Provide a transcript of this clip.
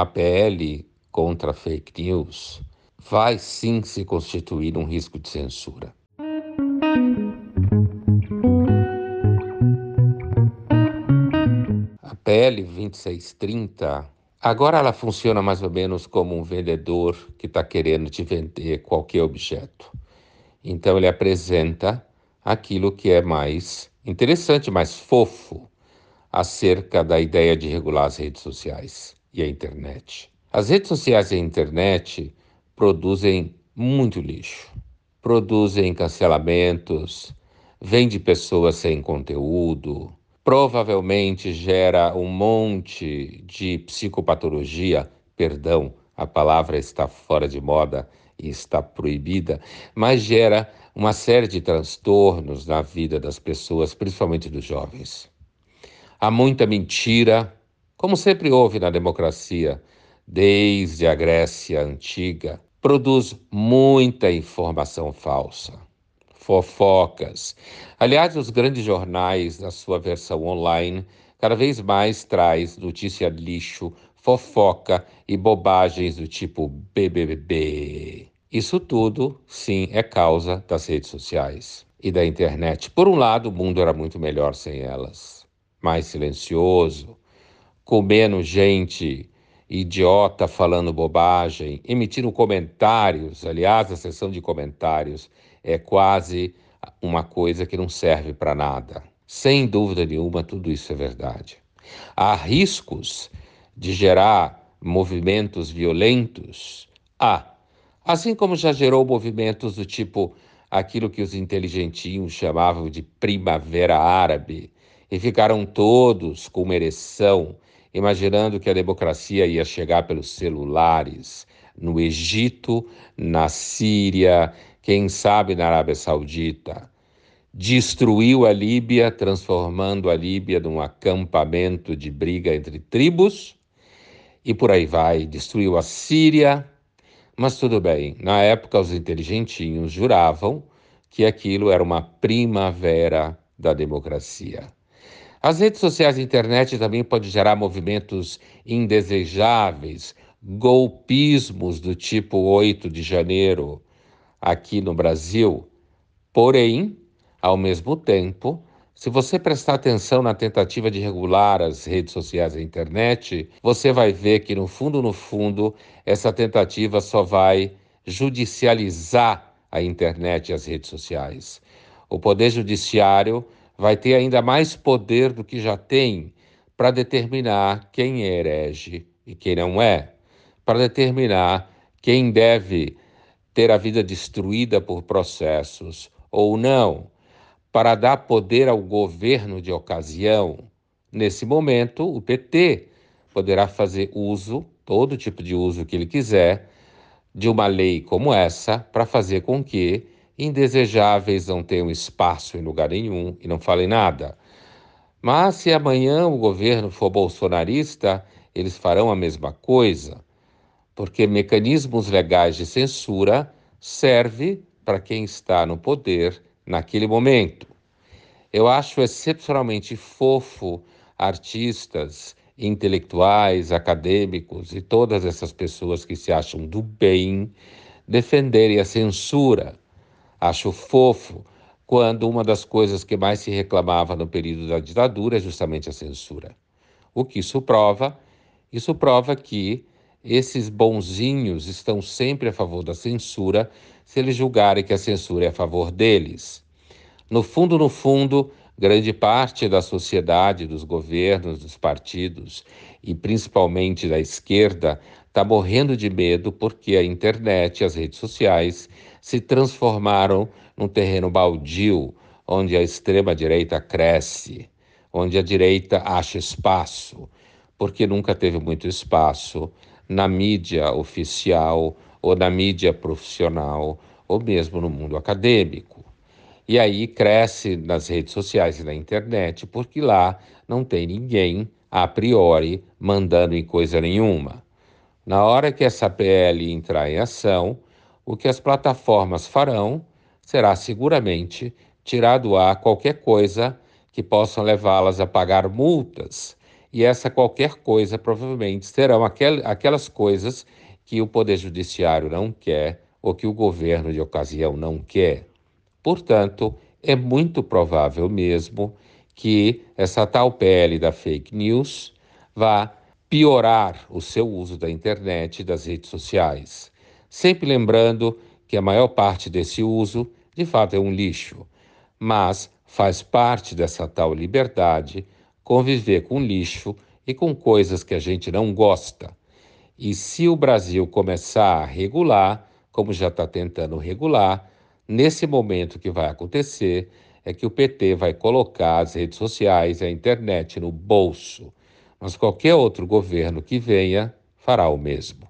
a PL contra fake news vai sim se constituir um risco de censura. A PL 2630 agora ela funciona mais ou menos como um vendedor que está querendo te vender qualquer objeto. Então ele apresenta aquilo que é mais interessante, mais fofo acerca da ideia de regular as redes sociais e a internet. As redes sociais e a internet produzem muito lixo, produzem cancelamentos, vende pessoas sem conteúdo, provavelmente gera um monte de psicopatologia, perdão, a palavra está fora de moda e está proibida, mas gera uma série de transtornos na vida das pessoas, principalmente dos jovens. Há muita mentira, como sempre houve na democracia, desde a Grécia antiga, produz muita informação falsa, fofocas. Aliás, os grandes jornais, na sua versão online, cada vez mais traz notícia lixo, fofoca e bobagens do tipo BBB. Isso tudo, sim, é causa das redes sociais e da internet. Por um lado, o mundo era muito melhor sem elas, mais silencioso, com menos gente idiota falando bobagem, emitindo comentários. Aliás, a sessão de comentários é quase uma coisa que não serve para nada. Sem dúvida nenhuma, tudo isso é verdade. Há riscos de gerar movimentos violentos? Há. Assim como já gerou movimentos do tipo aquilo que os inteligentinhos chamavam de primavera árabe, e ficaram todos com uma ereção imaginando que a democracia ia chegar pelos celulares no Egito, na Síria, quem sabe na Arábia Saudita. Destruiu a Líbia, transformando a Líbia num acampamento de briga entre tribos, e por aí vai. Destruiu a Síria, mas tudo bem. Na época, os inteligentinhos juravam que aquilo era uma primavera da democracia. As redes sociais e internet também podem gerar movimentos indesejáveis, golpismos do tipo 8 de janeiro aqui no Brasil. Porém, ao mesmo tempo, se você prestar atenção na tentativa de regular as redes sociais e internet, você vai ver que, no fundo, no fundo, essa tentativa só vai judicializar a internet e as redes sociais. O Poder Judiciário vai ter ainda mais poder do que já tem para determinar quem é herege e quem não é, para determinar quem deve ter a vida destruída por processos ou não, para dar poder ao governo de ocasião. Nesse momento, o PT poderá fazer uso, todo tipo de uso que ele quiser, de uma lei como essa para fazer com que indesejáveis não tenham espaço em lugar nenhum e não falem nada. Mas se amanhã o governo for bolsonarista, eles farão a mesma coisa, porque mecanismos legais de censura servem para quem está no poder naquele momento. Eu acho excepcionalmente fofo artistas, intelectuais, acadêmicos e todas essas pessoas que se acham do bem defenderem a censura Acho fofo quando uma das coisas que mais se reclamava no período da ditadura é justamente a censura. O que isso prova? Isso prova que esses bonzinhos estão sempre a favor da censura se eles julgarem que a censura é a favor deles. No fundo, no fundo, grande parte da sociedade, dos governos, dos partidos e principalmente da esquerda está morrendo de medo porque a internet, as redes sociais se transformaram num terreno baldio onde a extrema-direita cresce, onde a direita acha espaço, porque nunca teve muito espaço na mídia oficial ou na mídia profissional ou mesmo no mundo acadêmico. E aí cresce nas redes sociais e na internet, porque lá não tem ninguém a priori mandando em coisa nenhuma. Na hora que essa PL entrar em ação, o que as plataformas farão será seguramente tirar do ar qualquer coisa que possa levá-las a pagar multas e essa qualquer coisa provavelmente serão aquel, aquelas coisas que o Poder Judiciário não quer ou que o governo de ocasião não quer. Portanto, é muito provável mesmo que essa tal PL da fake news vá piorar o seu uso da internet e das redes sociais. Sempre lembrando que a maior parte desse uso, de fato, é um lixo, mas faz parte dessa tal liberdade conviver com lixo e com coisas que a gente não gosta. E se o Brasil começar a regular, como já está tentando regular, nesse momento que vai acontecer é que o PT vai colocar as redes sociais e a internet no bolso. Mas qualquer outro governo que venha fará o mesmo.